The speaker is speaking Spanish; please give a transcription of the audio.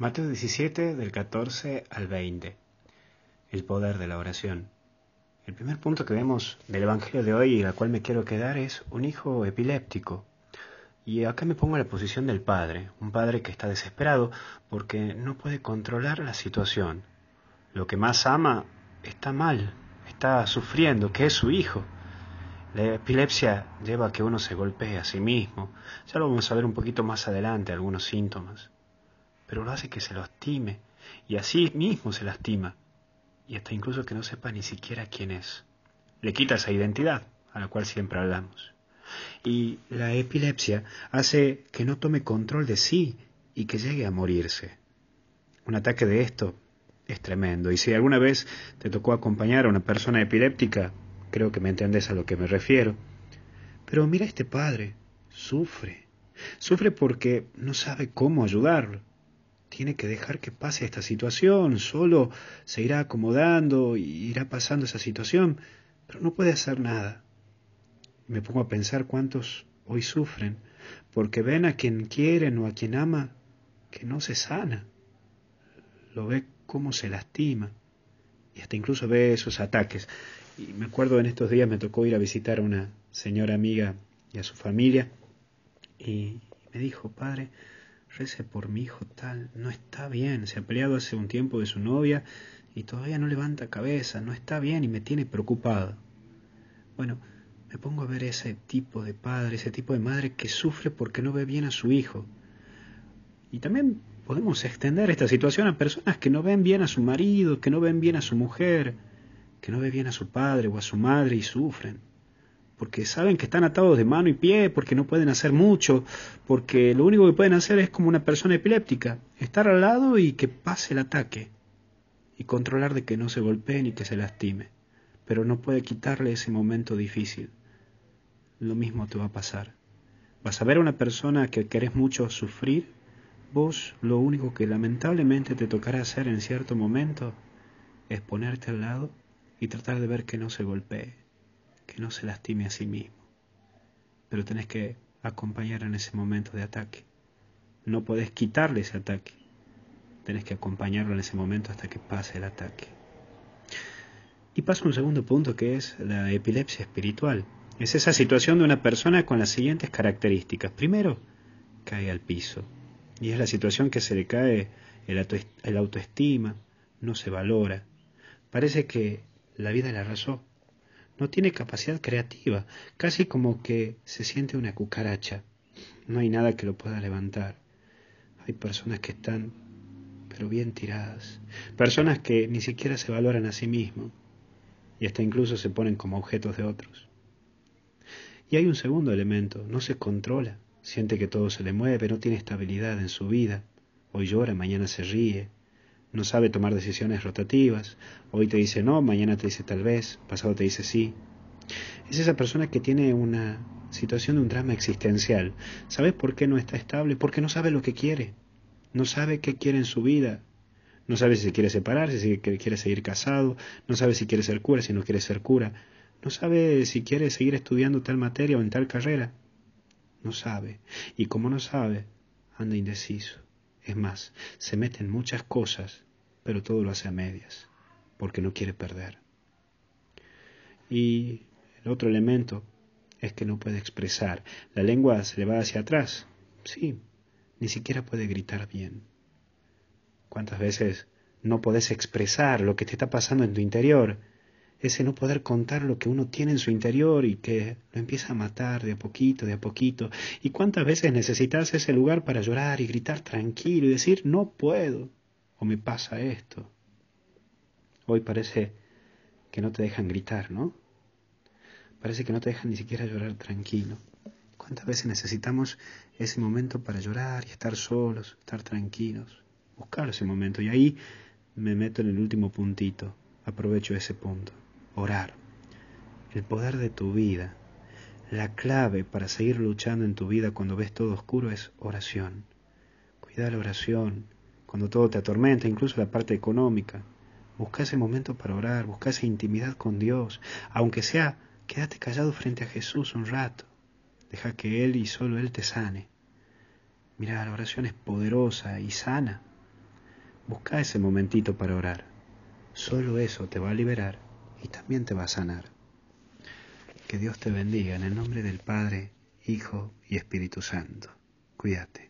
Mateo 17 del 14 al 20. El poder de la oración. El primer punto que vemos del Evangelio de hoy y al cual me quiero quedar es un hijo epiléptico. Y acá me pongo en la posición del padre, un padre que está desesperado porque no puede controlar la situación. Lo que más ama está mal, está sufriendo, que es su hijo. La epilepsia lleva a que uno se golpee a sí mismo. Ya lo vamos a ver un poquito más adelante, algunos síntomas pero lo hace que se lastime y así mismo se lastima y hasta incluso que no sepa ni siquiera quién es. Le quita esa identidad a la cual siempre hablamos. Y la epilepsia hace que no tome control de sí y que llegue a morirse. Un ataque de esto es tremendo. Y si alguna vez te tocó acompañar a una persona epiléptica, creo que me entendés a lo que me refiero. Pero mira este padre, sufre. Sufre porque no sabe cómo ayudarlo tiene que dejar que pase esta situación, solo se irá acomodando y irá pasando esa situación, pero no puede hacer nada. Me pongo a pensar cuántos hoy sufren porque ven a quien quieren o a quien ama que no se sana. Lo ve cómo se lastima y hasta incluso ve esos ataques. Y me acuerdo en estos días me tocó ir a visitar a una señora amiga y a su familia y me dijo, padre, rece por mi hijo tal, no está bien, se ha peleado hace un tiempo de su novia y todavía no levanta cabeza, no está bien y me tiene preocupado. Bueno, me pongo a ver ese tipo de padre, ese tipo de madre que sufre porque no ve bien a su hijo. Y también podemos extender esta situación a personas que no ven bien a su marido, que no ven bien a su mujer, que no ven bien a su padre o a su madre y sufren porque saben que están atados de mano y pie, porque no pueden hacer mucho, porque lo único que pueden hacer es como una persona epiléptica, estar al lado y que pase el ataque, y controlar de que no se golpee ni que se lastime, pero no puede quitarle ese momento difícil. Lo mismo te va a pasar. Vas a ver a una persona que querés mucho sufrir, vos lo único que lamentablemente te tocará hacer en cierto momento es ponerte al lado y tratar de ver que no se golpee que no se lastime a sí mismo. Pero tenés que acompañar en ese momento de ataque. No podés quitarle ese ataque. Tenés que acompañarlo en ese momento hasta que pase el ataque. Y paso a un segundo punto que es la epilepsia espiritual. Es esa situación de una persona con las siguientes características. Primero, cae al piso. Y es la situación que se le cae el, autoestima, no se valora. Parece que la vida le arrasó no tiene capacidad creativa, casi como que se siente una cucaracha. No hay nada que lo pueda levantar. Hay personas que están, pero bien tiradas. Personas que ni siquiera se valoran a sí mismos y hasta incluso se ponen como objetos de otros. Y hay un segundo elemento, no se controla, siente que todo se le mueve, no tiene estabilidad en su vida. Hoy llora, mañana se ríe, no sabe tomar decisiones rotativas. Hoy te dice no, mañana te dice tal vez, pasado te dice sí. Es esa persona que tiene una situación de un drama existencial. ¿Sabes por qué no está estable? Porque no sabe lo que quiere. No sabe qué quiere en su vida. No sabe si quiere separarse, si quiere seguir casado. No sabe si quiere ser cura, si no quiere ser cura. No sabe si quiere seguir estudiando tal materia o en tal carrera. No sabe. Y como no sabe, anda indeciso. Es más, se mete en muchas cosas, pero todo lo hace a medias, porque no quiere perder. Y el otro elemento es que no puede expresar. La lengua se le va hacia atrás. Sí, ni siquiera puede gritar bien. ¿Cuántas veces no podés expresar lo que te está pasando en tu interior? Ese no poder contar lo que uno tiene en su interior y que lo empieza a matar de a poquito, de a poquito. ¿Y cuántas veces necesitas ese lugar para llorar y gritar tranquilo y decir, no puedo, o me pasa esto? Hoy parece que no te dejan gritar, ¿no? Parece que no te dejan ni siquiera llorar tranquilo. ¿Cuántas veces necesitamos ese momento para llorar y estar solos, estar tranquilos? Buscar ese momento. Y ahí me meto en el último puntito. Aprovecho ese punto orar. El poder de tu vida. La clave para seguir luchando en tu vida cuando ves todo oscuro es oración. Cuida la oración. Cuando todo te atormenta, incluso la parte económica. Busca ese momento para orar, busca esa intimidad con Dios. Aunque sea, quédate callado frente a Jesús un rato. Deja que Él y solo Él te sane. Mira, la oración es poderosa y sana. Busca ese momentito para orar. Solo eso te va a liberar y también te va a sanar. Que Dios te bendiga en el nombre del Padre, Hijo y Espíritu Santo. Cuídate.